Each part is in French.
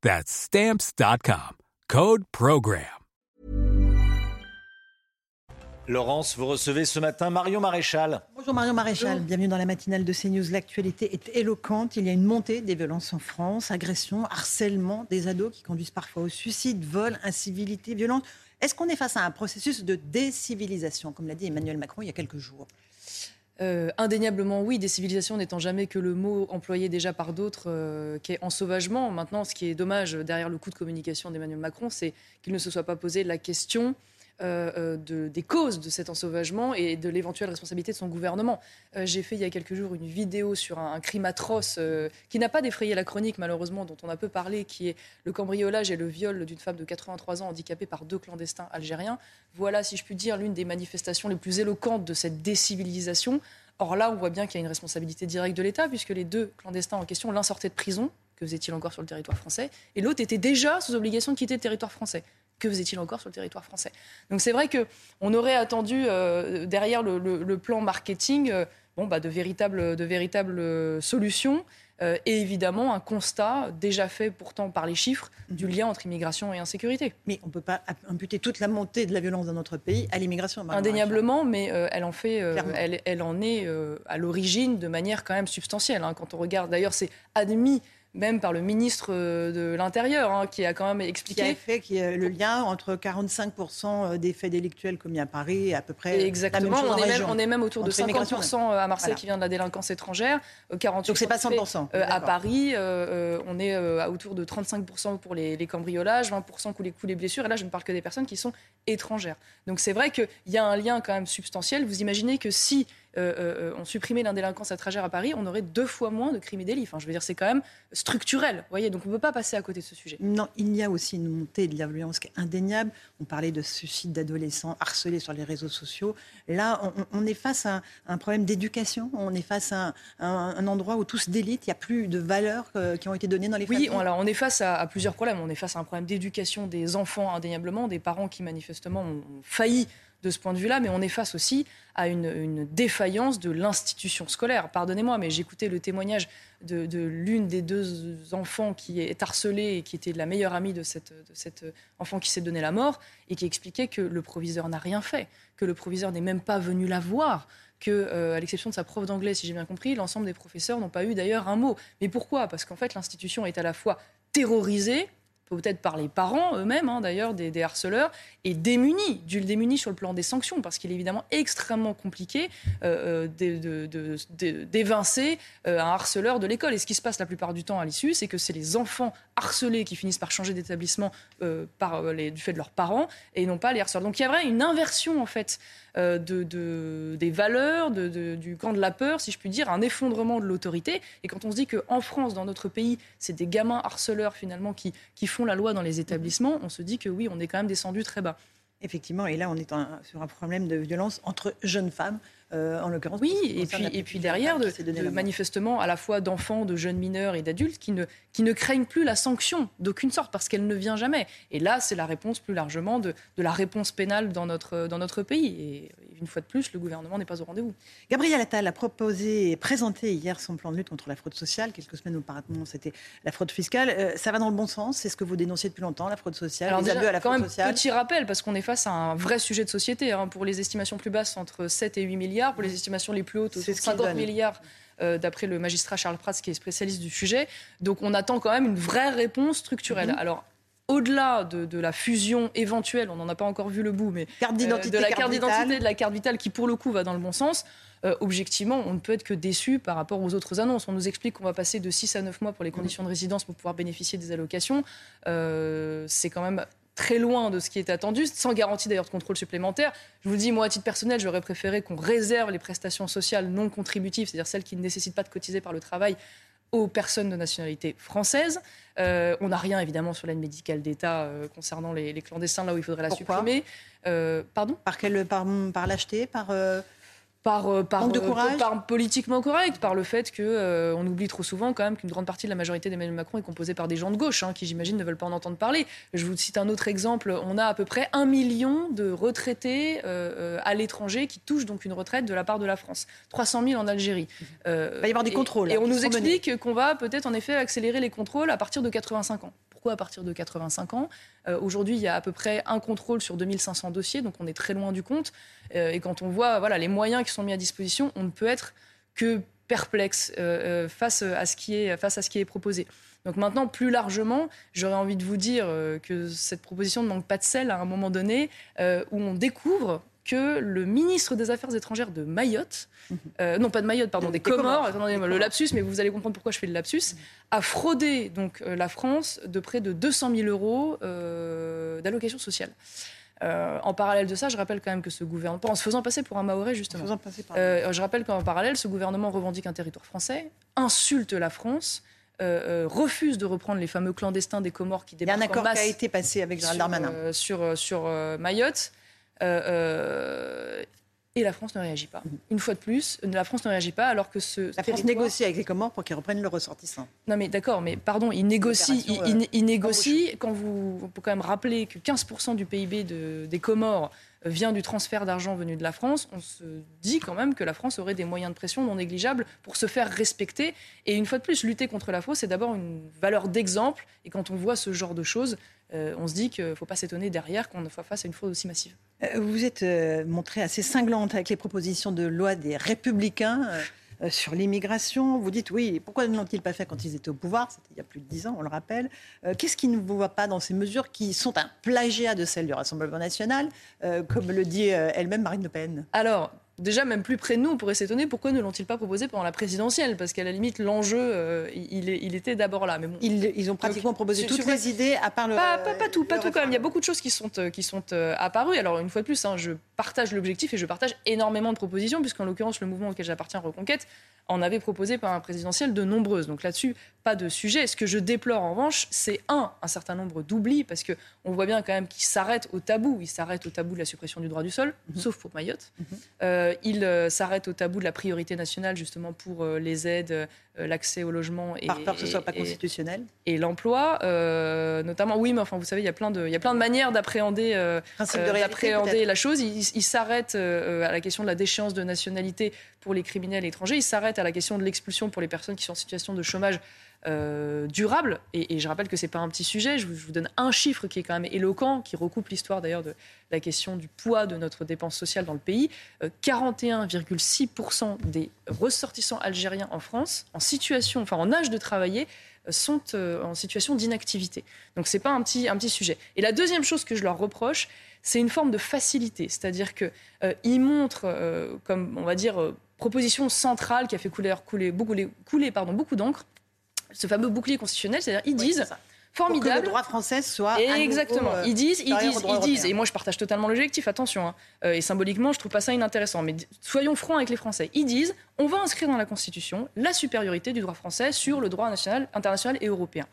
That's Stamps.com. Code PROGRAM. Laurence, vous recevez ce matin Marion Maréchal. Bonjour Marion Maréchal, bienvenue dans la matinale de CNews. L'actualité est éloquente. Il y a une montée des violences en France, agressions, harcèlement des ados qui conduisent parfois au suicide, vol, incivilité, violence. Est-ce qu'on est face à un processus de décivilisation, comme l'a dit Emmanuel Macron il y a quelques jours? Euh, indéniablement, oui, décivilisation n'étant jamais que le mot employé déjà par d'autres, euh, qui est ensauvagement. Maintenant, ce qui est dommage derrière le coup de communication d'Emmanuel Macron, c'est qu'il ne se soit pas posé la question euh, euh, de, des causes de cet ensauvagement et de l'éventuelle responsabilité de son gouvernement. Euh, j'ai fait il y a quelques jours une vidéo sur un, crime atroce qui n'a pas défrayé la chronique, malheureusement, dont on a peu parlé, qui est le cambriolage et le viol d'une femme de 83 ans handicapée par deux clandestins algériens. Voilà, si je puis dire, l'une des manifestations les plus éloquentes de cette décivilisation. Or là, on voit bien qu'il y a une responsabilité directe de l'État, puisque les deux clandestins en question, l'un sortait de prison, que faisait-il encore sur le territoire français, et l'autre était déjà sous obligation de quitter le territoire français que faisait-il encore sur le territoire français Donc c'est vrai qu'on aurait attendu euh, derrière le, plan marketing euh, bon, bah, de, véritables, de véritables euh, solutions. et évidemment un constat déjà fait pourtant par les chiffres du lien entre immigration et insécurité. Mais on ne peut pas imputer toute la montée de la violence dans notre pays à l'immigration. Indéniablement, mais elle en fait, elle, elle, en est à l'origine de manière quand même substantielle. Hein. Quand on regarde, d'ailleurs, c'est admis même par le ministre euh, de l'Intérieur, hein, qui a quand même expliqué. Qui a fait qu'il y a le lien entre 45% euh, des faits délictuels commis à Paris et à peu près. Exactement, on, est même, on, est même, autour de 50% à Marseille qui vient de la délinquance étrangère, 48% Donc c'est pas 100%. Euh, à Paris, on est autour de 35% pour les, cambriolages, 20% pour les coups, les blessures. Et là, je ne parle que des personnes qui sont étrangères. Donc c'est vrai qu'il y a un lien quand même substantiel. Vous imaginez que si euh, euh, on supprimait l'indélinquance tragère à Paris, on aurait deux fois moins de crimes et délits. Enfin, je veux dire, c'est quand même structurel. voyez, donc on ne peut pas passer à côté de ce sujet. Non, il y a aussi une montée de la violence qui est indéniable. On parlait de suicide d'adolescents harcelés sur les réseaux sociaux. Là, on, est face à un, problème d'éducation. On est face à un, endroit où tout se délite. Il n'y a plus de valeurs euh, qui ont été données dans les familles. Oui, alors on est face à, plusieurs problèmes. On est face à un problème d'éducation des enfants indéniablement, des parents qui manifestement ont failli de ce point de vue-là, mais on est face aussi à une, défaillance de l'institution scolaire. Pardonnez-moi, mais j'écoutais le témoignage de, l'une des deux enfants qui est harcelée et qui était la meilleure amie de, cette, enfant qui s'est donné la mort, et qui expliquait que le proviseur n'a rien fait, que le proviseur n'est même pas venu la voir, que, euh, à l'exception de sa prof d'anglais, si j'ai bien compris, l'ensemble des professeurs n'ont pas eu d'ailleurs un mot. Mais pourquoi? Parce qu'en fait, l'institution est à la fois terrorisée, peut-être par les parents eux-mêmes, hein, d'ailleurs, des, harceleurs, et démunis, du démunis sur le plan des sanctions, parce qu'il est évidemment extrêmement compliqué euh, euh, d'évincer euh, un harceleur de l'école. Et ce qui se passe la plupart du temps à l'issue, c'est que c'est les enfants harcelés qui finissent par changer d'établissement par du fait de leurs parents, et non pas les harceleurs. Donc il y a vraiment une inversion, en fait, de, de, des valeurs, du camp de la peur, si je puis dire, un effondrement de l'autorité. Et quand on se dit qu'en France, dans notre pays, c'est des gamins harceleurs finalement qui, qui font la loi dans les établissements, on se dit que oui, on est quand même descendu très bas. Effectivement, et là on est sur un problème de violence entre jeunes femmes. Euh, en l'occurrence. Oui, et puis, et puis derrière, de, manifestement, à la fois d'enfants, de jeunes mineurs et d'adultes qui ne, qui ne craignent plus la sanction d'aucune sorte parce qu'elle ne vient jamais. Et là, c'est la réponse plus largement de, de, la réponse pénale dans notre, dans notre pays. Et une fois de plus, le gouvernement n'est pas au rendez-vous. Gabriel Attal a proposé et présenté hier son plan de lutte contre la fraude sociale. Quelques semaines auparavant, c'était la fraude fiscale. Euh, ça va dans le bon sens? C'est ce que vous dénonciez depuis longtemps, la fraude sociale Alors, à la quand même, Petit rappel, parce qu'on est face à un vrai sujet de société. Hein. pour les estimations plus basses, entre 7 et 8 milliards pour les estimations les plus hautes, de 50 milliards. Euh, d'après le magistrat Charles Prats, qui est spécialiste du sujet. Donc on attend quand même une vraie réponse structurelle. Mhm. Alors au-delà de, la fusion éventuelle, on n'en a pas encore vu le bout, mais carte d'identité, de la carte d'identité, de la carte vitale, qui pour le coup va dans le bon sens. objectivement, on ne peut être que déçu par rapport aux autres annonces. On nous explique qu'on va passer de 6 à 9 mois pour les conditions de résidence pour pouvoir bénéficier des allocations. c'est quand même très loin de ce qui est attendu, sans garantie d'ailleurs de contrôle supplémentaire. Je vous dis, moi, à titre personnel, j'aurais préféré qu'on réserve les prestations sociales non contributives, c'est-à-dire celles qui ne nécessitent pas de cotiser par le travail, aux personnes de nationalité française. Euh, on n'a rien évidemment sur l'aide médicale d'État euh, concernant les, clandestins, là où il faudrait la supprimer. Euh, pardon? Par, quel, par, par l'acheter par, par, euh, par, de euh, courage. par politiquement correct, par le fait qu'on euh, on oublie trop souvent quand même qu'une grande partie de la majorité d'Emmanuel Macron est composée par des gens de gauche, hein, qui j'imagine ne veulent pas en entendre parler. Je vous cite un autre exemple. On a à peu près un million de retraités à l'étranger qui touchent donc une retraite de la part de la France. 300 000 en Algérie. il va y avoir des contrôles. Et on nous explique qu'on va peut-être en effet accélérer les contrôles à partir de 85 ans. Pourquoi à partir de 85 ans Aujourd'hui, il y a à peu près un contrôle sur 2500 dossiers, donc on est très loin du compte. Euh, et quand on voit voilà, les moyens qui sont mis à disposition, on ne peut être que perplexe euh, euh, face à ce qui est proposé. Donc maintenant, plus largement, j'aurais envie de vous dire que cette proposition ne manque pas de sel à un moment donné où on découvre que le ministre des Affaires étrangères de Mayotte, mhm. non pas de Mayotte, pardon, des, Comores, attendez, le lapsus, mais vous allez comprendre pourquoi je fais le lapsus, mhm. a fraudé donc la France de près de 200 000 euros d'allocation sociale. Euh, en parallèle de ça, je rappelle quand même que ce gouvernement, en se faisant passer pour un Maoré justement, euh, je rappelle qu'en parallèle, ce gouvernement revendique un territoire français, insulte la France. Euh, refuse de reprendre les fameux clandestins des Comores qui débarquent Il y a un accord qui a été passé avec Gérald Darmanin. sur, sur Mayotte. Et la France ne réagit pas. Mhm. Une fois de plus, la France ne réagit pas alors que ce. La France négocie avec les Comores pour qu'ils reprennent le ressortissant. Non, mais d'accord, mais pardon, ils négocient. Ils, négocient quand vous. On peut quand même rappeler que 15% du PIB de, des Comores vient du transfert d'argent venu de la France, on se dit quand même que la France aurait des moyens de pression non négligeables pour se faire respecter. Et une fois de plus, lutter contre la fraude, c'est d'abord une valeur d'exemple. Et quand on voit ce genre de choses, euh, on se dit qu'il ne faut pas s'étonner derrière qu'on soit face à une fraude aussi massive. Euh, vous êtes euh, montré assez cinglante avec les propositions de loi des Républicains. sur l'immigration. Vous dites oui, pourquoi ne l'ont-ils pas fait quand ils étaient au pouvoir? C'était il y a plus de dix ans, on le rappelle. Qu'est-ce qui ne vous voit pas dans ces mesures qui sont un plagiat de celles du Rassemblement national, comme le dit elle-même Marine Le Pen? Alors, déjà même plus près de nous, on pourrait s'étonner pourquoi ne l'ont-ils pas proposé pendant la présidentielle? Parce qu'à la limite, l'enjeu, euh, il, il, était d'abord là. Mais ils, ont pratiquement proposé toutes les idées, à part le. Pas, pas, tout, pas tout quand même. Il y a beaucoup de choses qui sont, euh, qui sont euh, apparues. Alors, une fois de plus, hein, je partage l'objectif et je partage énormément de propositions, puisqu'en l'occurrence, le mouvement auquel j'appartiens, Reconquête, en avait proposé par un présidentiel de nombreuses. Donc là-dessus, pas de sujet. Ce que je déplore en revanche, c'est un, un certain nombre d'oublis, parce qu'on voit bien quand même qu'il s'arrête au tabou. Il s'arrête au tabou de la suppression du droit du sol, mhm. sauf pour Mayotte. Mhm. euh, il euh, s'arrête au tabou de la priorité nationale, justement, pour euh, les aides, euh, l'accès au logement. Et, Par peur que ce soit pas constitutionnel. Et l'emploi, notamment. Oui, mais enfin, vous savez, il y a plein de, il y a plein de manières d'appréhender, d'appréhender la chose. Il, il s'arrête à la question de la déchéance de nationalité pour les criminels étrangers. Il s'arrête à la question de l'expulsion pour les personnes qui sont en situation de chômage euh, durable. Et, je rappelle que ce n'est pas un petit sujet. Je vous, donne un chiffre qui est quand même éloquent, qui recoupe l'histoire d'ailleurs de la question du poids de notre dépense sociale dans le pays. 41,6% euh, des ressortissants algériens en France, en situation, enfin en âge de travailler, euh, sont en situation d'inactivité. Donc ce n'est pas un petit, un petit sujet. Et la deuxième chose que je leur reproche, c'est une forme de facilité. C'est-à-dire qu'ils montrent, comme on va dire, proposition centrale qui a fait couler, beaucoup d'encre, ce fameux bouclier constitutionnel, c'est-à-dire ils disent formidable. que le droit français soit. exactement. Euh, ils disent, ils disent, ils disent. Et moi, je partage totalement l'objectif. Attention. Hein. Euh, et symboliquement, je trouve pas ça inintéressant. Mais soyons francs avec les Français. Ils disent, on va inscrire dans la Constitution la supériorité du droit français sur le droit national, international et européen.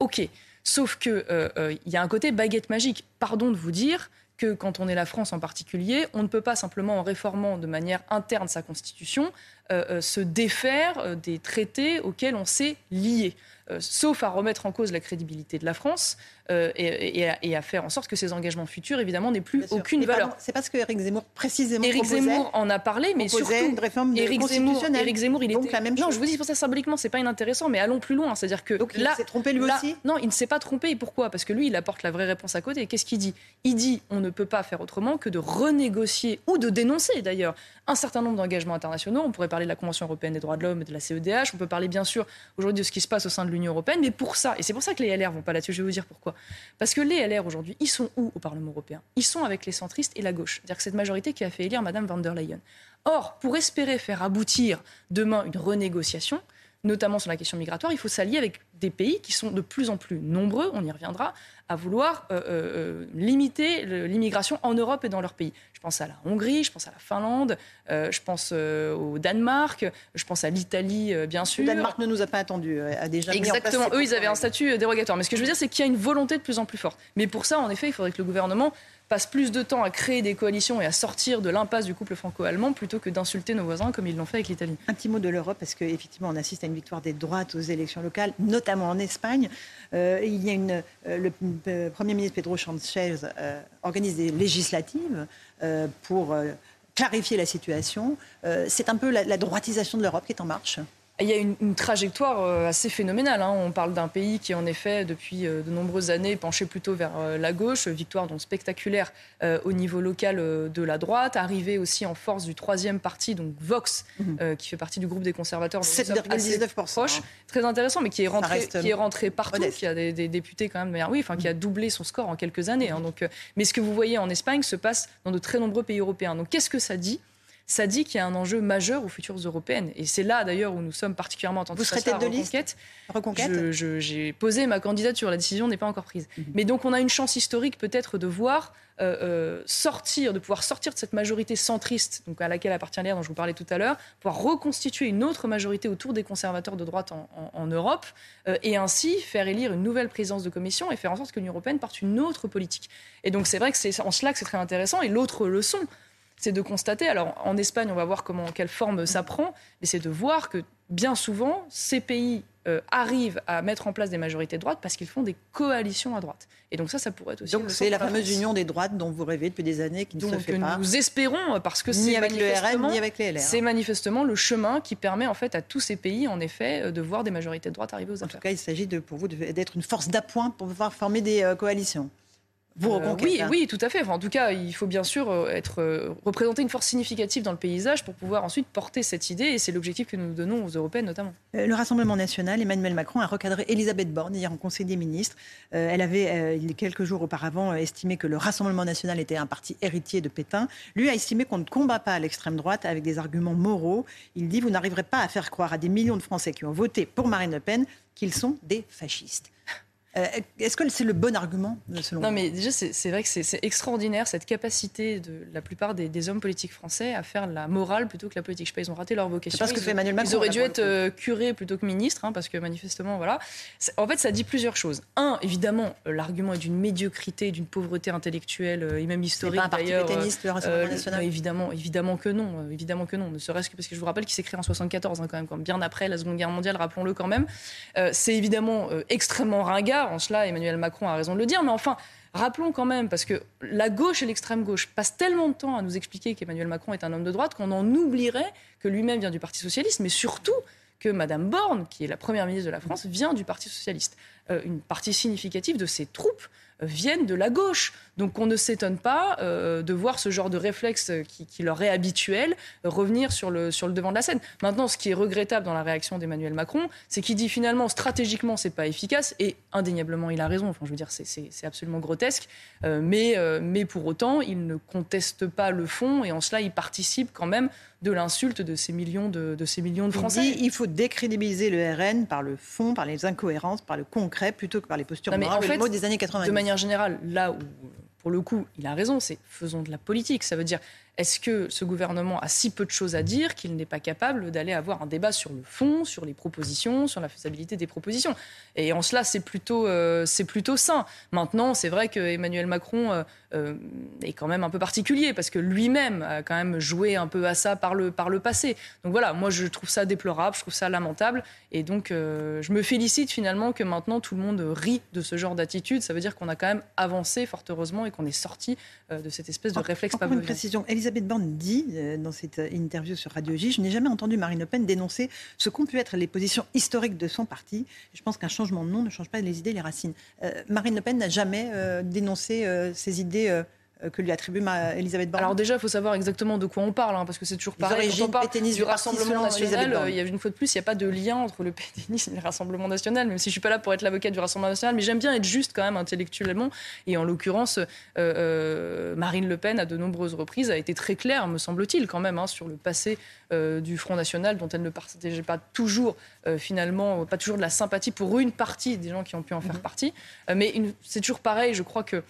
Ok. Sauf que euh, il y a un côté baguette magique. Pardon de vous dire que quand on est la France en particulier, on ne peut pas simplement en réformant de manière interne sa constitution se défaire des traités auxquels on s'est lié. Euh, sauf à remettre en cause la crédibilité de la France euh, et, à, faire en sorte que ces engagements futurs, évidemment, n'aient plus aucune valeur. C'est parce que Éric Zemmour précisément Éric Zemmour en a parlé, mais surtout une réforme Éric Zemmour, Éric Zemmour, il était. La même non, je vous dis pour ça symboliquement, c'est pas inintéressant, mais allons plus loin. C'est-à-dire que Donc, il s'est trompé lui aussi. Non, il ne s'est pas trompé. Pourquoi? Parce que lui, il apporte la vraie réponse à côté. Qu'est-ce qu'il dit? Il dit on ne peut pas faire autrement que de renégocier ou de dénoncer d'ailleurs un certain nombre d'engagements internationaux. On pourrait parler de la Convention européenne des droits de l'homme de la CEDH. On peut parler bien sûr aujourd'hui de ce qui se passe au sein de l'Union européenne. Mais pour ça, et c'est pour ça que les LR vont pas là-dessus, je vais vous dire pourquoi. Parce que les LR aujourd'hui, ils sont où au Parlement européen? Ils sont avec les centristes et la gauche. C'est-à-dire que cette majorité qui a fait élire Mme van der Leyen. Or, pour espérer faire aboutir demain une renégociation, notamment sur la question migratoire, il faut s'allier avec des pays qui sont de plus en plus nombreux, on y reviendra, à vouloir euh, euh, limiter l'immigration en Europe et dans leur pays. Je pense à la Hongrie, je pense à la Finlande, euh, je pense au Danemark, je pense à l'Italie, bien sûr. Le Danemark ne nous a pas attendu, a déjà Exactement, eux, ils avaient un statut dérogatoire. Mais ce que je veux dire, c'est qu'il y a une volonté de plus en plus forte. Mais pour ça, en effet, il faudrait que le gouvernement passe plus de temps à créer des coalitions et à sortir de l'impasse du couple franco-allemand plutôt que d'insulter nos voisins comme ils l'ont fait avec l'Italie. Un petit mot de l'Europe, parce qu'effectivement, on assiste à une victoire des droites aux élections locales, notamment en Espagne. Euh, il y a une, euh, le, Premier ministre Pedro Sánchez euh, organise des législatives pour clarifier la situation. C'est un peu la droitisation de l'Europe qui est en marche il y a une, trajectoire euh, assez phénoménale. Hein. On parle d'un pays qui, en effet, depuis euh, de nombreuses années, penchait plutôt vers euh, la gauche. Victoire donc spectaculaire au niveau local de la droite. Arrivé aussi en force du troisième parti, donc Vox, mhm. qui fait partie du groupe des conservateurs. 7,19%. Très intéressant, mais qui est rentré, qui est rentré partout, qui a des, députés quand même, oui, enfin, qui a mhm. doublé son score en quelques années. Hein. donc, mais ce que vous voyez en Espagne se passe dans de très nombreux pays européens. Donc qu'est-ce que ça dit ça dit qu'il y a un enjeu majeur aux futures européennes. Et c'est là d'ailleurs où nous sommes particulièrement attentifs Vous serez tête de reconquête. reconquête J'ai posé ma candidature, la décision n'est pas encore prise. Mhm. Mais donc on a une chance historique peut-être de voir euh, euh, sortir, de pouvoir sortir de cette majorité centriste, donc à laquelle appartient l'air dont je vous parlais tout à l'heure, pouvoir reconstituer une autre majorité autour des conservateurs de droite en, Europe, euh, et ainsi faire élire une nouvelle présidence de commission et faire en sorte que l'Union européenne parte une autre politique. Et donc c'est vrai que c'est en cela que c'est très intéressant. Et l'autre leçon, c'est de constater, alors en Espagne, on va voir comment, quelle forme ça prend, mais c'est de voir que bien souvent, ces pays euh, arrivent à mettre en place des majorités de droite parce qu'ils font des coalitions à droite. Et donc ça, ça pourrait être aussi... Donc c'est la fameuse union des droites dont vous rêvez depuis des années qui ne se fait pas. Nous espérons, parce que c'est avec le RN, ni avec les LR. C'est manifestement le chemin qui permet en fait à tous ces pays, en effet, euh, de voir des majorités de droite arriver aux affaires. En tout cas, il s'agit pour vous d'être une force d'appoint pour pouvoir former des euh, coalitions. Euh, oui, oui, tout à fait. en tout cas, il faut bien sûr euh, être, euh, représenter une force significative dans le paysage pour pouvoir ensuite porter cette idée. Et c'est l'objectif que nous donnons aux Européennes notamment. le Rassemblement national, Emmanuel Macron a recadré Elisabeth Borne hier en Conseil des ministres. elle avait, il y a quelques jours auparavant, estimé que le Rassemblement national était un parti héritier de Pétain. Lui a estimé qu'on ne combat pas l'extrême droite avec des arguments moraux. Il dit Vous n'arriverez pas à faire croire à des millions de Français qui ont voté pour Marine Le Pen qu'ils sont des fascistes. Euh, est-ce que c'est le bon argument, selon Non, mais déjà, c'est vrai que c'est extraordinaire cette capacité de la plupart des, hommes politiques français à faire la morale plutôt que la politique. Je sais pas, ils ont raté leur vocation. Parce que fait Emmanuel Macron. Ils auraient dû être euh, curés plutôt que ministres, hein, parce que manifestement, voilà. En fait, ça dit plusieurs choses. Un, évidemment, euh, l'argument est d'une médiocrité, d'une pauvreté intellectuelle et même historique. Pas un parti pétainiste, le Rassemblement national. évidemment, évidemment que non, évidemment que non. Ne serait-ce que parce que je vous rappelle qu'il s'est créé en 74, hein, quand même, bien après la Seconde Guerre mondiale, rappelons-le quand même. c'est évidemment extrêmement ringard en cela, Emmanuel Macron a raison de le dire, mais enfin, rappelons quand même, parce que la gauche et l'extrême gauche passent tellement de temps à nous expliquer qu'Emmanuel Macron est un homme de droite qu'on en oublierait que lui-même vient du Parti socialiste, mais surtout que Madame Borne, qui est la première ministre de la France, vient du Parti socialiste. Euh, une partie significative de ses troupes viennent de la gauche. Donc on ne s'étonne pas euh, de voir ce genre de réflexe qui, leur est habituel revenir sur le, devant de la scène. Maintenant, ce qui est regrettable dans la réaction d'Emmanuel Macron, c'est qu'il dit finalement stratégiquement c'est pas efficace et indéniablement il a raison. Enfin, je veux dire, c'est absolument grotesque. Euh, euh, mais pour autant, il ne conteste pas le fond et en cela il participe quand même de l'insulte de ces millions de, de ces millions de Français. Il, dit, il faut décrédibiliser le RN par le fond, par les incohérences, par le concret, plutôt que par les postures non, morales les mots des années 90. De manière générale, là où, pour le coup, il a raison, c'est faisons de la politique. Ça veut dire est-ce que ce gouvernement a si peu de choses à dire qu'il n'est pas capable d'aller avoir un débat sur le fond, sur les propositions, sur la faisabilité des propositions? Et en cela, c'est plutôt, euh, c'est plutôt sain. Maintenant, c'est vrai que Emmanuel Macron euh, euh, est quand même un peu particulier parce que lui-même a quand même joué un peu à ça par le, par le passé. Donc voilà, moi je trouve ça déplorable, je trouve ça lamentable. Et donc je me félicite finalement que maintenant tout le monde rit de ce genre d'attitude. Ça veut dire qu'on a quand même avancé fort heureusement et qu'on est sorti de cette espèce de réflexe pas une précision. Elisabeth Borne dit euh, dans cette interview sur Radio J, je n'ai jamais entendu Marine Le Pen dénoncer ce qu'ont pu être les positions historiques de son parti. Je pense qu'un changement de nom ne change pas les idées, les racines. Euh, Marine Le Pen n'a jamais euh, dénoncé ces idées que lui attribue Elisabeth Borne Alors déjà, il faut savoir exactement de quoi on parle, hein, parce que c'est toujours pareil. Quand on parle du Rassemblement national, il y a une fois de plus, il n'y a pas de lien entre le pétainisme et le Rassemblement national, même si je ne suis pas là pour être l'avocat du Rassemblement national, mais j'aime bien être juste quand même intellectuellement. Et en l'occurrence, Marine Le Pen, à de nombreuses reprises, a été très claire, me semble-t-il, quand même, hein, sur le passé du Front National, dont elle ne partageait pas toujours, finalement, pas toujours de la sympathie pour une partie des gens qui ont pu en faire mhm. partie. mais c'est toujours pareil, je crois que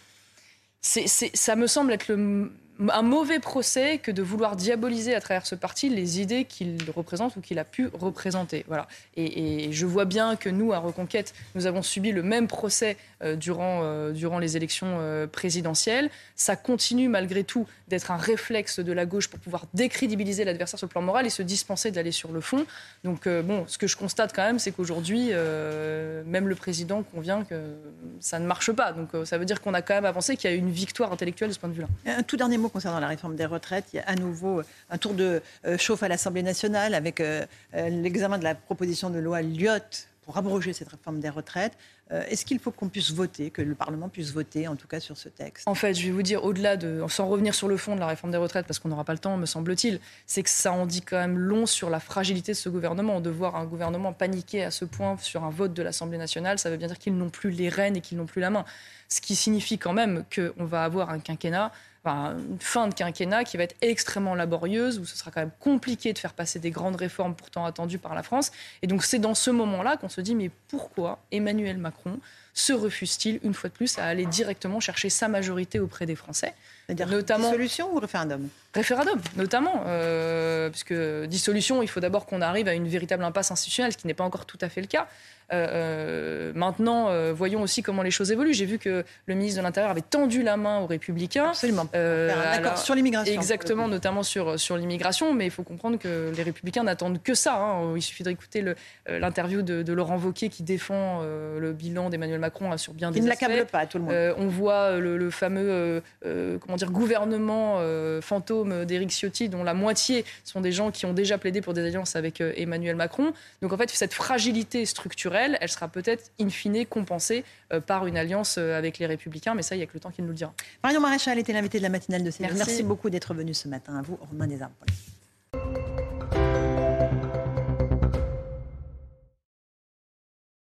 ça me semble être le un mauvais procès que de vouloir diaboliser à travers ce parti les idées qu'il représente ou qu'il a pu représenter. Voilà. Et, je vois bien que nous, à Reconquête, nous avons subi le même procès euh, durant, euh, durant les élections euh, présidentielles. Ça continue malgré tout d'être un réflexe de la gauche pour pouvoir décrédibiliser l'adversaire sur le plan moral et se dispenser d'aller sur le fond. Donc, bon, ce que je constate quand même, c'est qu'aujourd'hui, même le président convient que ça ne marche pas. Donc, ça veut dire qu'on a quand même avancé, qu'il y a une victoire intellectuelle de ce point de vue-là. Un tout dernier mot concernant la réforme des retraites. Il y a à nouveau un tour de euh, chauffe à l'Assemblée nationale avec euh, euh, l'examen de la proposition de loi Lyotte pour abroger cette réforme des retraites. Est-ce qu'il faut qu'on puisse voter, que le Parlement puisse voter, en tout cas sur ce texte? En fait, je vais vous dire, au-delà de, sans revenir sur le fond de la réforme des retraites, parce qu'on n'aura pas le temps, me semble-t-il, c'est que ça en dit quand même long sur la fragilité de ce gouvernement. De voir un gouvernement paniquer à ce point sur un vote de l'Assemblée nationale, ça veut bien dire qu'ils n'ont plus les rênes et qu'ils n'ont plus la main. Ce qui signifie quand même qu'on va avoir un quinquennat une fin de quinquennat qui va être extrêmement laborieuse, où ce sera quand même compliqué de faire passer des grandes réformes pourtant attendues par la France. Et donc c'est dans ce moment-là qu'on se dit, mais pourquoi Emmanuel Macron se refuse-t-il, une fois de plus, à aller directement chercher sa majorité auprès des Français notamment dissolution ou référendum Référendum, notamment, euh, puisque dissolution, il faut d'abord qu'on arrive à une véritable impasse institutionnelle, ce qui n'est pas encore tout à fait le cas. Euh, euh, maintenant, euh, voyons aussi comment les choses évoluent. J'ai vu que le ministre de l'Intérieur avait tendu la main aux Républicains. Absolument. D'accord, sur l'immigration. Exactement, notamment sur, sur l'immigration. Mais il faut comprendre que les Républicains n'attendent que ça. Hein. Il suffit d'écouter l'interview de, Laurent Wauquiez qui défend le bilan d'Emmanuel Macron sur bien des Il ne l'accable pas, tout le monde. on voit le, fameux comment dire, gouvernement fantôme d'Éric Ciotti, dont la moitié sont des gens qui ont déjà plaidé pour des alliances avec Emmanuel Macron. Donc en fait, cette fragilité structurelle, elle, sera peut-être in fine compensée euh, par une alliance euh, avec les Républicains, mais ça, il n'y a que le temps qui nous le dira. Marion Maréchal était l'invité de la matinale de CNews. Merci. Merci beaucoup d'être venu ce matin. À vous, Romain Desarmes.